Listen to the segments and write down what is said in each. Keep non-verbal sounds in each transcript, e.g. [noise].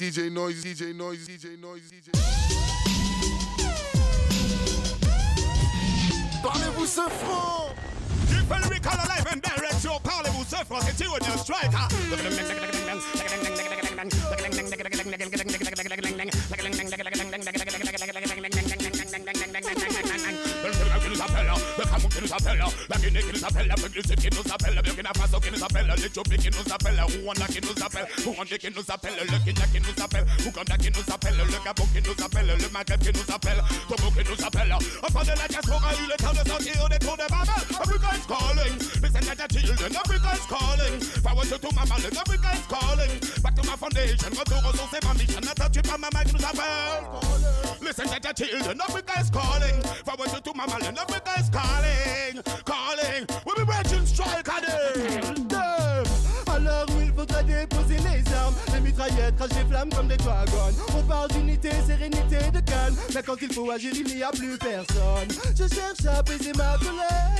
DJ Noise, DJ Noise, DJ Noise, DJ. Parlez-vous ce franc? You feel recall alive and direct your parlez-vous ce franc? C'est you and your striker nous [laughs] sapella, la kine kine sapella, pegli se kine sapella, yo kine faso kine sapella, le chopi in sapella, who wanna kine sapella, who wanna kine sapella, le kine kine sapella, who come back kine sapella, le cabo kine sapella, le maghreb kine sapella, tobo kine sapella. Upon the like a sora, il est temps de sortir, on est trop de babel. Africa is calling, listen to the children, Africa is calling. Forward to to my man, Africa is calling. Back to my foundation, go to resources, my mission, not touch it, my mama kine. Listen to the children, Africa is calling. Forward to to my man, Africa is calling. Calling. We be strike où il faudrait déposer les armes, les mitraillettes crachent des flammes comme des dragons. On parle d'unité, sérénité, de mais quand il faut agir, il n'y a plus personne. Je cherche à apaiser ma colère.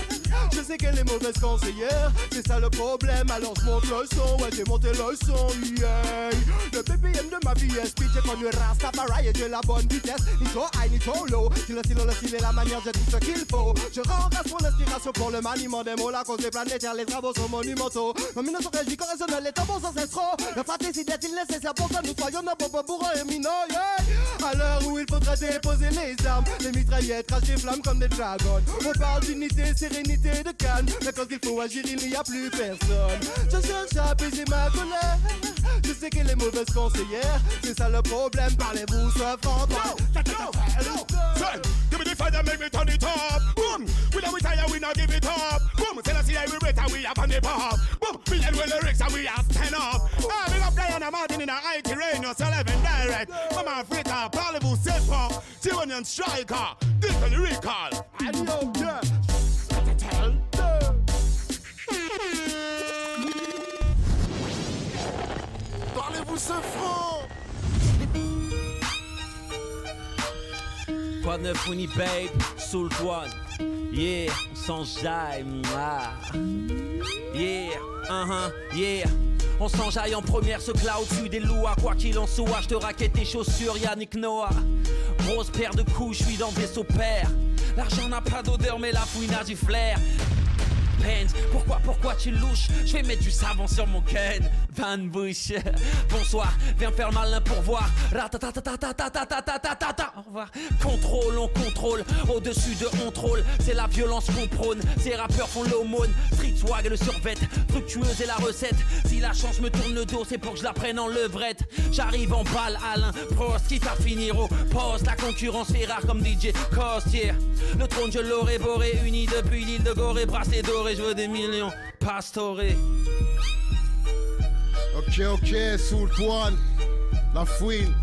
Je sais qu'elle est mauvaise conseillère, c'est ça le problème. Alors je monte le son, ouais, j'ai monté le son, yeah. Le BPM de ma vie est speed, j'ai connu Rastafari et j'ai la bonne vitesse. Ni trop high, ni trop low. Si le style, le style et la manière, j'ai tout ce qu'il faut. Je renverse mon inspiration pour le maniement des mots, la cause des planétaires, les travaux sont monumentaux. En 1913, vie correctionnelle les tambours ancestraux. Le fratricide est-il nécessaire pour que nous soyons nos pauvres bourreaux et minots, yeah. À l'heure où il faudra déposer les armes, les mitraillettes crachent des flammes comme des dragons. On parle d'unité, sérénité, de calme, mais quand il faut agir, il n'y a plus personne. Je cherche à apaiser ma colère. Je sais qu'elle est mauvaise conseillère, c'est ça le problème. Parlez-vous, ce give me the fire, make me turn it up. Boom, we don't retire, we not give it up. Boom, tell us here we rate and we up on the pop. Boom, me and the lyrics and we are stand up. Ah, big up Diana Martin in a high terrain, you're live and direct. From Africa, parlez-vous c'est fort. Tyrannian striker, the recall. And yo, yeah. Parlez-vous ce franc? Quoi de neuf, Winnie Babe, Soul One. Yeah, on s'enjaille, ah. Yeah, uh-huh, yeah. On s'enjaille en première, ce cloud au-dessus des loups. Quoi qu'il en soit, je te raquette tes chaussures, Yannick Noah. Grosse paire de coups, je suis dans vaisseau père. L'argent n'a pas d'odeur, mais la fouine a du flair. Pourquoi, pourquoi tu louches Je vais mettre du savon sur mon ken Van Bush Bonsoir, viens faire malin pour voir Ratatatatatatatatatatatata Au revoir Contrôle, on contrôle Au-dessus de on troll C'est la violence qu'on prône Ces rappeurs font l'aumône Street swag et le survêt Fructueuse est la recette Si la chance me tourne le dos C'est pour que je la prenne en levrette J'arrive en balle Alain Prost Quitte à finir au poste La concurrence fait rare comme DJ Costier Le trône je l'aurais boré Uni depuis l'île de Gorée Brassé doré je veux des millions pastorés. Ok, ok, sous le toit, la fouine,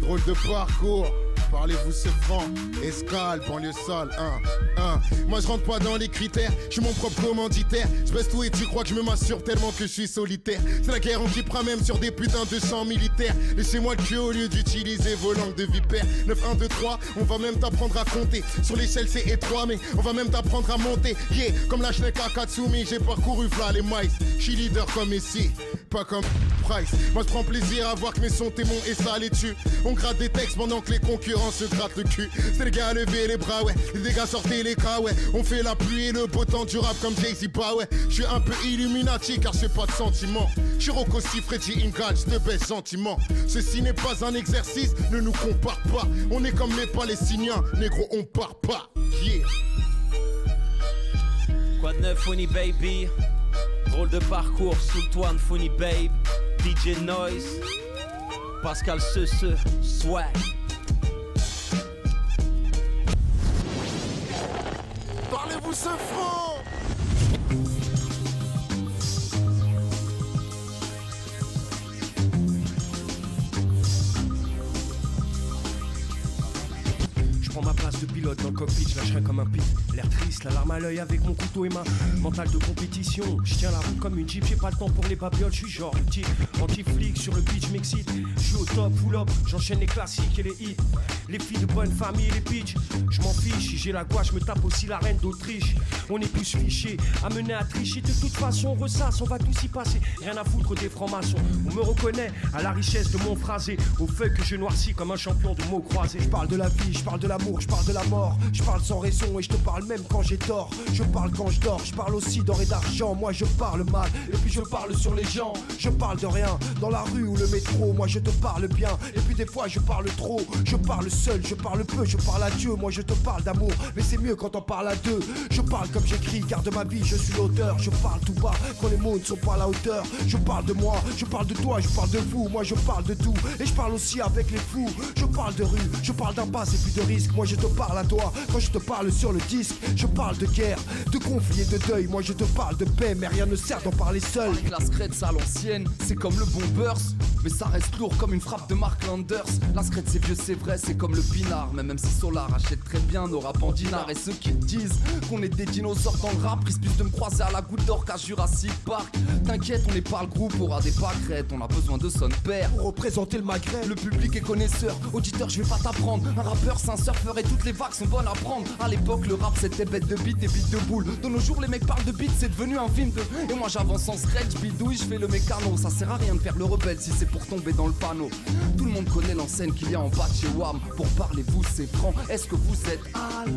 drôle de parcours. Parlez-vous c'est franc, escale, banlieue sale, 1, 1 Moi je rentre pas dans les critères, je suis mon propre commanditaire. Je baisse tout et tu crois que je me m'assure tellement que je suis solitaire. C'est la guerre, on prend même sur des putains de champs militaires. Laissez-moi le au lieu d'utiliser vos langues de vipère. 9, 1, 2, 3, on va même t'apprendre à compter. Sur l'échelle c'est étroit mais on va même t'apprendre à monter. Yeah, comme la Shneka Katsumi, j'ai parcouru v'là les mice. Je suis leader comme ici, pas comme Price Moi je prends plaisir à voir que mes sons témoins et ça les tue On gratte des textes pendant que les concurrents se gratte le cul. C'est les gars lever les bras, ouais. Les gars sortez les cas, ouais. On fait la pluie et le beau temps du rap comme Jay-Z, bah ouais. Je suis un peu Illuminati car j'ai pas de sentiments. Je suis Rocco Freddy Ingalls, de baisse gentiment. Ceci n'est pas un exercice, ne nous compare pas. On est comme les Palestiniens, négro, on part pas. Yeah. Quoi de neuf, Funny Baby? Drôle de parcours sous le Funny Babe DJ Noise Pascal Seusseux, Swag. Parlez-vous ce franc? Dans le cockpit, je lâcherai comme un pit. L'air triste, la larme à l'œil avec mon couteau et ma mental de compétition. Je tiens la route comme une jeep, j'ai pas le temps pour les babioles, je suis genre le type anti-flic sur le beach m'excite. Je suis au top, full up, j'enchaîne les classiques et les hits. Les filles de bonne famille et les bitches, je m'en fiche, j'ai la gouache, je me tape aussi la reine d'Autriche. On est plus fichés, amenés à tricher, de toute façon on ressasse, on va tous y passer. Rien à foutre des francs-maçons, on me reconnaît à la richesse de mon phrasé, au feuilles que je noircis comme un champion de mots croisés. Je parle de la vie, je parle de l'amour, je parle de la mort, je parle sans raison et je te parle même quand j'ai tort. Je parle quand je dors, je parle aussi d'or et d'argent, moi je parle mal et puis je parle sur les gens. Je parle de rien dans la rue ou le métro, moi je te parle bien et puis des fois je parle trop. Je parle seul, je parle peu, je parle à Dieu, moi je te parle d'amour, mais c'est mieux quand on parle à deux. Je parle comme j'écris, car de ma vie je suis l'auteur. Je parle tout bas quand les mots ne sont pas à la hauteur. Je parle de moi, je parle de toi, je parle de vous, moi je parle de tout et je parle aussi avec les fous. Je parle de rue, je parle d'impasse et puis de risque. Moi je te parle à toi quand je te parle sur le disque. Je parle de guerre, de conflit et de deuil. Moi je te parle de paix, mais rien ne sert d'en parler seul. La scred à l'ancienne, c'est comme le bon. Mais ça reste lourd comme une frappe de Mark Landers. La scred c'est vieux, c'est vrai, c'est comme le pinard. Mais même si Solar achète très bien nos rap. Et ceux qui disent qu'on est des dinosaures dans le rap risquent de me croiser à la goutte d'or qu'à Jurassic Park. T'inquiète, on n'est pas le groupe, aura des pâquerettes. On a besoin de son père. Pour représenter le Maghreb, Le public est connaisseur, auditeur, je vais pas t'apprendre. Un rappeur, c'est un surfeur et toutes les vagues sont bonnes à prendre. À l'époque, le rap c'était bête de beat et beat de boule. De nos jours, les mecs parlent de beat, c'est devenu un film de. Et moi j'avance en scratch, bidouille, je fais le mécano. Ça sert à rien de faire le rebelle si c'est pour tomber dans le panneau. Tout le monde connaît l'enseigne qu'il y a en bas de chez Wam. Pour parler, vous, c'est franc. Est-ce que vous êtes Al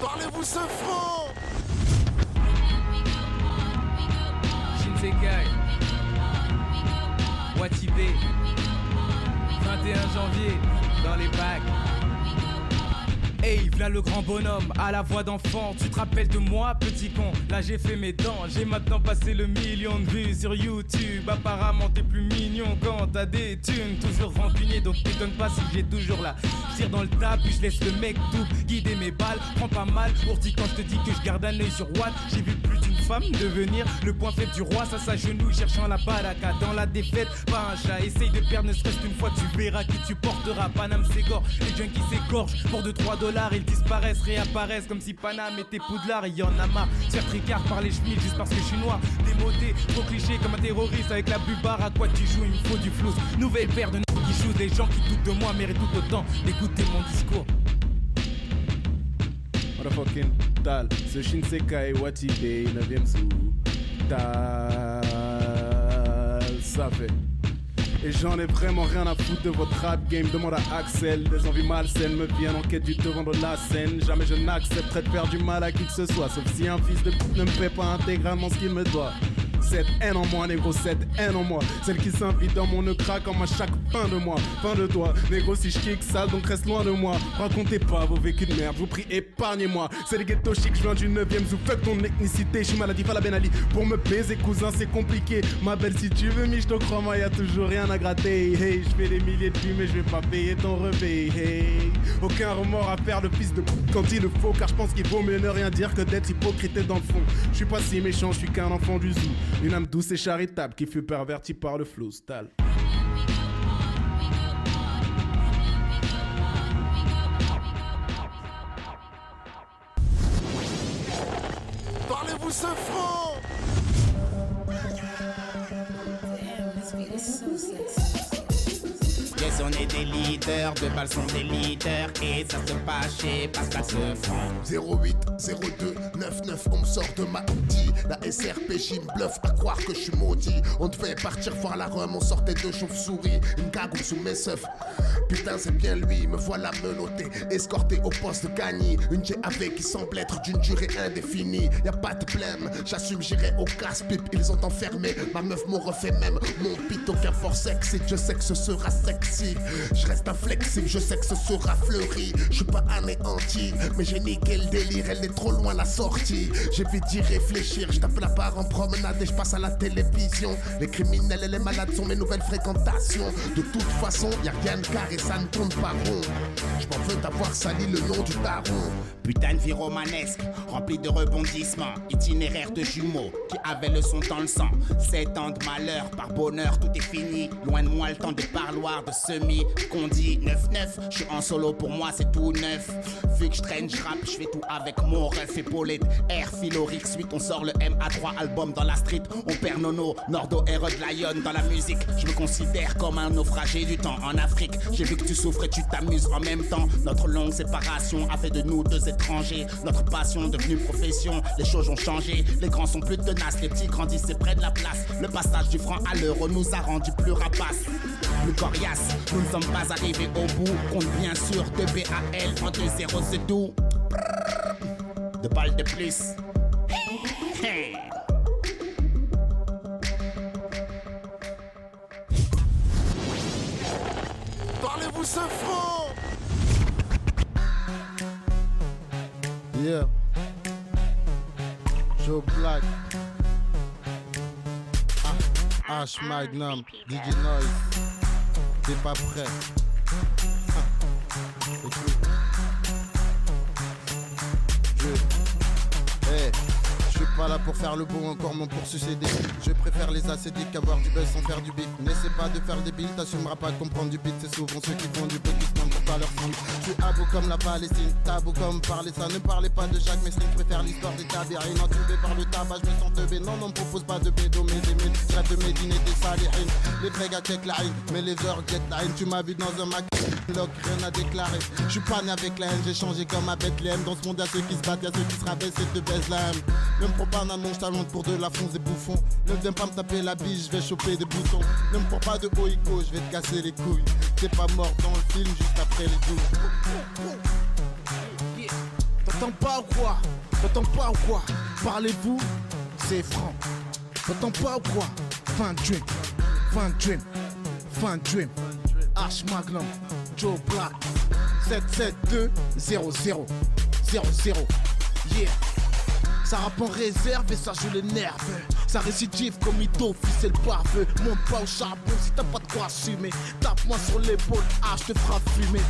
Parlez-vous ce franc Shinsekai Watibé 21 janvier dans les bacs Hey, v'là le grand bonhomme, à la voix d'enfant. Tu te rappelles de moi, petit con? Là j'ai fait mes dents, j'ai maintenant passé le million de vues sur YouTube. Apparemment t'es plus mignon quand t'as des thunes. Toujours rancunier, donc t'étonne pas si j'ai toujours la tire dans le tas, puis je laisse le mec tout guider mes balles. Prends pas mal, ourti quand je te dis que je garde un œil sur Watt. J'ai vu plus d'une femme devenir le point faible du roi. Ça s'agenouille, cherchant la baraka dans la défaite. Pas un chat, essaye de perdre ne serait-ce qu'une fois, tu verras qui tu porteras. Paname s'égore, les junkies s'égorgent. Pour 2-3 dollars, ils disparaissent, réapparaissent comme si Paname était Poudlard. Et y en a marre, faire tricard par les chemins juste parce que je suis noir. Démodé, trop cliché comme un terroriste avec la bubar. À quoi tu joues, il me faut du flou. Nouvelle paire de qui jouent, les gens qui doutent de moi méritent tout autant d'écouter mon discours. Tal, ce Shinsekai Watibé, 9ème sous Tal, ça fait. Et j'en ai vraiment rien à foutre de votre rap game. Demande à Axel, des envies malsaines me viennent en quête du te vendre la scène. Jamais je n'accepterai de faire du mal à qui que ce soit, sauf si un fils de pute ne me paie pas intégralement ce qu'il me doit. Cette haine en moi, négro, cette haine en moi. Celle qui s'invite dans mon craque en à chaque fin de mois. Fin de toi, négro, si je kick sale, donc reste loin de moi. Racontez pas vos vécus de merde, vous prie, épargnez-moi. C'est les ghettos chic, je viens du 9ème zoo. Fuck ton ethnicité, je suis maladif à la Ben Ali. Pour me baiser, cousin, c'est compliqué. Ma belle, si tu veux, je te crois, moi, y a toujours rien à gratter. Hey, je fais des milliers de vues, mais je vais pas payer ton réveil. Hey, aucun remords à faire le fils de quand il le faut, car je pense qu'il vaut mieux ne rien dire que d'être hypocrite dans le fond. Je suis pas si méchant, je suis qu'un enfant du zoo. Une âme douce et charitable qui fut pervertie par le flou, Stal. Parlez-vous ce franc! Yes, on est des leaders, de balles sont des leaders Et ça se passe chez Pascal ce franc. 08 02 99 on me sort de ma outil La SRPJ me bluffe à croire que je suis maudit. On devait partir voir la rhum, on sortait de chauve-souris Une cagoule sous mes seufs. Putain c'est bien lui, me voilà menotté Escorté au poste de Gagny. Une GAV qui semble être d'une durée indéfinie. Y'a pas de blême, j'assume j'irai au casse-pipe Ils ont enfermé, ma meuf m'ont refait même. Mon pit aucun fort sexy, je sais que ce sera sexy. Je reste inflexible, je sais que ce sera fleuri. Je suis pas anéanti, mais j'ai niqué le délire Elle trop loin la sortie, j'ai vite d'y réfléchir je tape la barre en promenade et je passe à la télévision. Les criminels et les malades sont mes nouvelles fréquentations. De toute façon, y a rien de carré, ça ne tourne pas rond. Je m'en veux d'avoir sali le nom du daron. Putain de vie romanesque, remplie de rebondissements, itinéraire de jumeaux qui avaient le son dans le sang. Sept ans de malheur, par bonheur, tout est fini. Loin de moi le temps des parloirs de semi. Qu'on dit 9-9, je suis en solo pour moi, c'est tout neuf. Vu que je traîne, je rappe, je fais tout avec mon ref épaulé de Air Philorix 8. On sort le MA3 album dans la street. On perd Nono, Nordo et Rod Lion dans la musique. Je me considère comme un naufragé du temps en Afrique. J'ai vu que tu souffres et tu t'amuses en même temps. Notre longue séparation a fait de nous deux étrangers. Notre passion devenue profession. Les choses ont changé. Les grands sont plus tenaces, les petits grandissent et prennent la place. Le passage du franc à l'euro nous a rendu plus rapaces. Plus coriace, nous ne sommes pas arrivés au bout. Compte bien sûr de BAL en 2-0 c'est tout. De balles de. [laughs] Parlez-vous ce franc? Yeah. Joe Black. Ah, H Magnum, DJ Noise. T'es pas prêt. Pas pour faire le beau, encore moins pour succéder. Je préfère les acédiques qu'avoir du buzz sans faire du beat. N'essaie pas de faire des billes, t'assumeras pas de comprendre du beat. C'est souvent ceux qui font du beat qui se demandent pas leur son. Je suis abo comme la Palestine, tabou comme parler ça. Ne parlez pas de Jacques Messrine, je préfère l'histoire des tabérines. Entubé par le tabac, je me sens teubé. Non, non, me propose pas de bédo, mais des mines. J'rate de Médine et des salihines. Les vrais gars check la haine, mais les heures get la. Tu m'as vu dans un Mac, rien à déclarer. Je suis pas né avec la haine, j'ai changé comme à Bethléem. Dans ce monde, y'a ceux qui se battent, y'a ceux qui se rabaissent et te baisent la. Ne me prends pas un annonce, je t'annonce pour de la fonce et bouffon. Ne viens pas me taper la bille, je vais choper des boutons. Ne me prends pas de oiko, je vais te casser les couilles. T'es pas mort dans le film juste après les douze. T'entends pas ou quoi? T'entends pas ou quoi? Parlez-vous, c'est franc. T'entends pas ou quoi? Fin dream, fin dream, fin dream. H Magnum, Joe Black, 772 00 00. Yeah. Ça rappe en réserve et ça joue les nerfs. Ça récidive comme Ito, et le baveux. Monte pas au charbon si t'as pas de quoi assumer. Tape-moi sur l'épaule, ah, je te ferai fumer.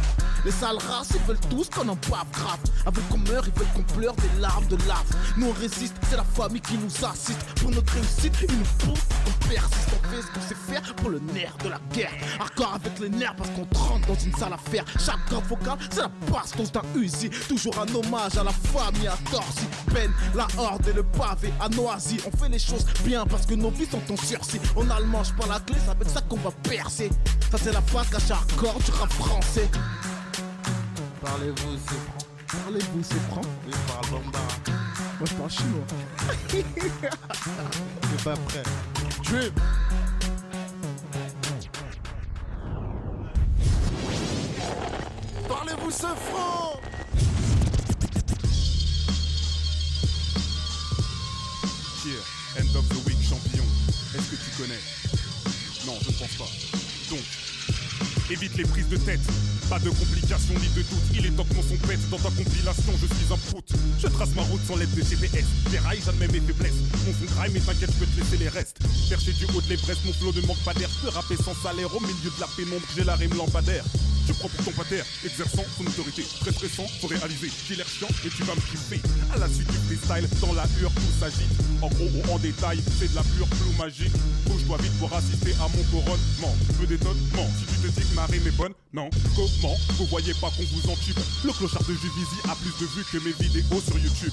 Les sales races, ils veulent tous qu'on en bave grave. Avec qu'on meurt, ils veulent qu'on pleure des larmes de lave. Nous on résiste, c'est la famille qui nous assiste. Pour notre réussite, ils nous poussent, on persiste. On fait ce qu'on sait faire pour le nerf de la guerre. Accord avec les nerfs parce qu'on trempe dans une sale affaire. Chaque grand vocal, c'est la bastos d'un Uzi. Toujours un hommage à la famille, à Torsi. Ben, la horde et le pavé à Noisy. On fait les choses bien parce que nos vies sont en sursis. On a le manche par la clé, avec ça qu'on va percer. Ça c'est la fac à chaque corps du rap français. Parlez-vous, c'est franc. Parlez-vous, c'est franc. Oui, je parle bambara. Moi je parle chinois. [laughs] T'es pas prêt. Dream. Parlez-vous ce franc Yeah, end of the week champion. Est-ce que tu connais? Non, je ne pense pas. Donc, évite les prises de tête. Pas de complications ni de doute. Il est temps que mon son pète. Dans ta compilation, je suis un prout. Je trace ma route sans l'aide de GPS. Des rails, j'admets mes faiblesses. Mon son grime, mais t'inquiète, je peux te laisser les restes. Perché du haut de l'Everest, mon flow ne manque pas d'air. Peux rapper sans salaire au milieu de la pénombre. J'ai la rime lampadaire. Je prends pour ton pater, exerçant son autorité. Très stressant, faut réaliser. J'ai l'air chiant et tu vas me kiffer. À la suite du freestyle, dans la hure, tout s'agite. En gros en détail, c'est de la pure flou magique. Bouge-toi vite pour assister à mon couronnement. Peu d'étonnement, si tu te dis que ma rime est bonne, non. Comment? Vous voyez pas qu'on vous en tube Le clochard de Juvisy a plus de vues que mes vidéos sur YouTube.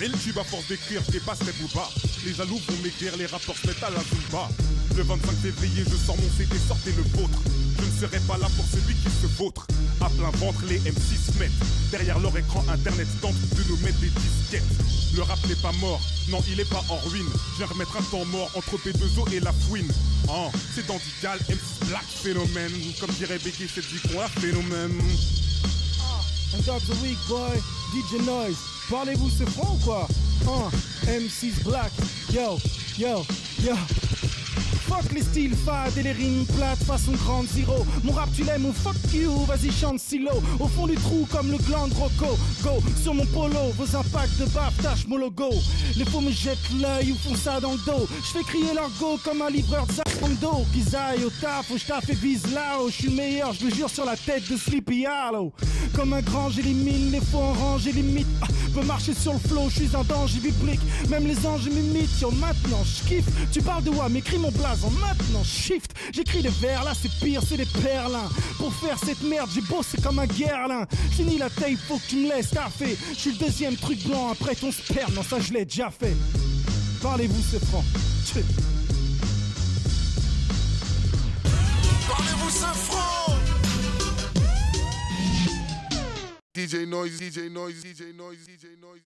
Crée le tube à force d'écrire, dépasse les bas. Les jaloux vont m'écrire, les rappeurs se mettent à la zumba. Le 25 février, je sors mon CD, sortez le vôtre. Je ne serai pas là pour celui qui se vautre. À plein ventre, les M6 mettent. Derrière leur écran, internet tente de nous mettre des disquettes. Le rap n'est pas mort, non, il est pas en ruine. Je viens remettre un temps mort entre P2O et la fouine. Ah, c'est dandical, M6 Black phénomène. Comme dirait Becky, c'est du coin, phénomène. End of the week, boy. Noise. Parlez-vous, c'est franc ou quoi? Hein, M6 Black. Yo, yo, yo. Fuck les styles fades et les rimes plates façon grande zero. Mon rap tu l'aimes ou fuck you, vas-y chante silo. Au fond du trou comme le gland Rocco. Go sur mon polo, vos impacts de baf tâche mon logo. Les faux me jettent l'œil ou font ça dans le dos. Je fais crier leur go comme un livreur de Au taf, au taf et vise là-haut. Je suis meilleur, je le jure sur la tête de Sleepy Hollow. Comme un grand, j'élimine les faux en rang, j'élimite. Ah, peux marcher sur le flow, je suis un danger biblique. Même les anges m'imitent, yo maintenant je kiffe. Tu parles de WAM, écris mon blason maintenant shift. J'écris des vers, là c'est pire, c'est des perlins. Pour faire cette merde, j'ai bossé comme un guerlin. Fini la taille, faut que tu me laisses taffer. Je suis le deuxième truc blanc après ton sperme, non ça je l'ai déjà fait. Parlez-vous c'est franc. Parlez-vous ce DJ Noise, DJ Noise, DJ Noise, DJ Noise.